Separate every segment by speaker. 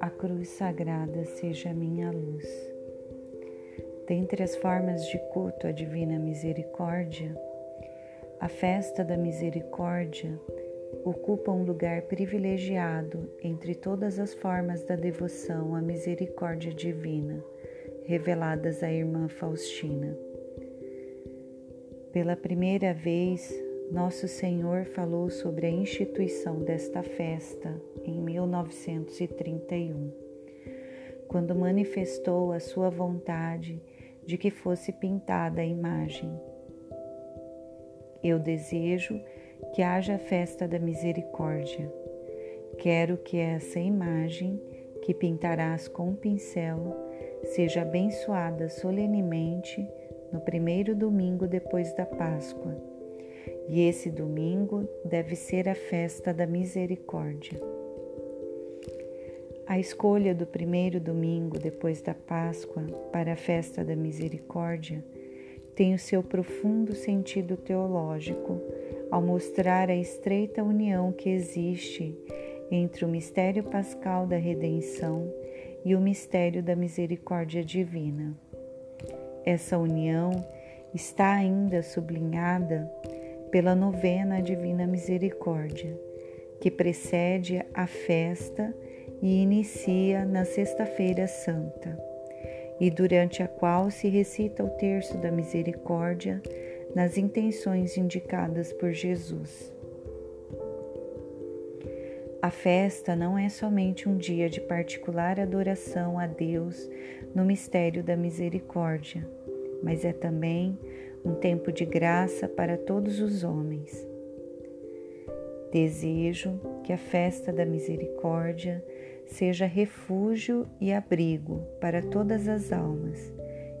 Speaker 1: A cruz sagrada seja a minha luz. Dentre as formas de culto à divina misericórdia, a festa da misericórdia ocupa um lugar privilegiado entre todas as formas da devoção à misericórdia divina reveladas à irmã Faustina. Pela primeira vez, Nosso Senhor falou sobre a instituição desta festa em 1931, quando manifestou a sua vontade de que fosse pintada a imagem. Eu desejo que haja a festa da misericórdia. Quero que essa imagem, que pintarás com pincel, seja abençoada solenemente no primeiro domingo depois da Páscoa. E esse domingo deve ser a festa da misericórdia. A escolha do primeiro domingo depois da Páscoa para a festa da misericórdia tem o seu profundo sentido teológico ao mostrar a estreita união que existe entre o mistério pascal da redenção e o mistério da misericórdia divina. Essa união está ainda sublinhada pela novena Divina Misericórdia, que precede a festa e inicia na Sexta-feira Santa, e durante a qual se recita o terço da misericórdia nas intenções indicadas por Jesus. A festa não é somente um dia de particular adoração a Deus no mistério da misericórdia, mas é também um tempo de graça para todos os homens. Desejo que a festa da misericórdia seja refúgio e abrigo para todas as almas,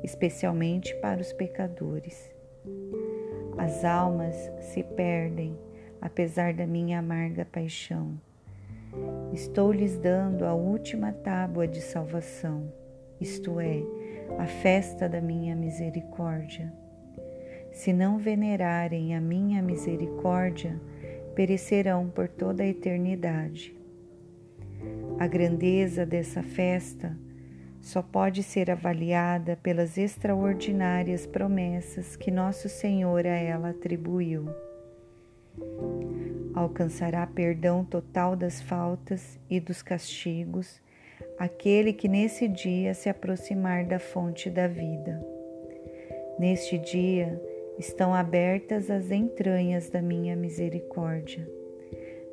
Speaker 1: especialmente para os pecadores. As almas se perdem apesar da minha amarga paixão Estou lhes dando a última tábua de salvação, isto é, a festa da minha misericórdia. Se não venerarem a minha misericórdia, perecerão por toda a eternidade. A grandeza dessa festa só pode ser avaliada pelas extraordinárias promessas que Nosso Senhor a ela atribuiu alcançará perdão total das faltas e dos castigos aquele que nesse dia se aproximar da fonte da vida. Neste dia estão abertas as entranhas da minha misericórdia.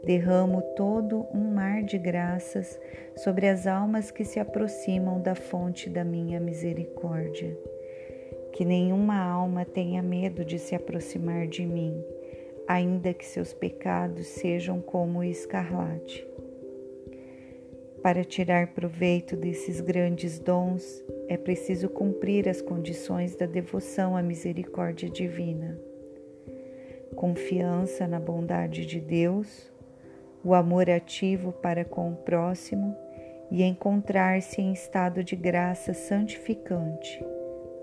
Speaker 1: Derramo todo um mar de graças sobre as almas que se aproximam da fonte da minha misericórdia. Que nenhuma alma tenha medo de se aproximar de mim ainda que seus pecados sejam como o escarlate. Para tirar proveito desses grandes dons, é preciso cumprir as condições da devoção à misericórdia divina. Confiança na bondade de Deus, o amor ativo para com o próximo e encontrar-se em estado de graça santificante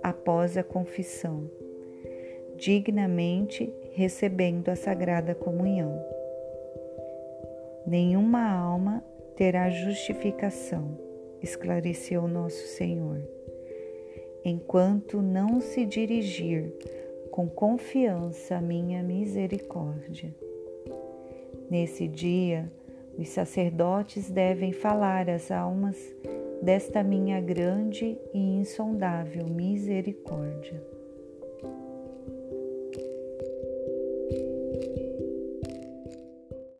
Speaker 1: após a confissão dignamente recebendo a Sagrada Comunhão. Nenhuma alma terá justificação, esclareceu nosso Senhor, enquanto não se dirigir com confiança à minha misericórdia. Nesse dia, os sacerdotes devem falar às almas desta minha grande e insondável misericórdia.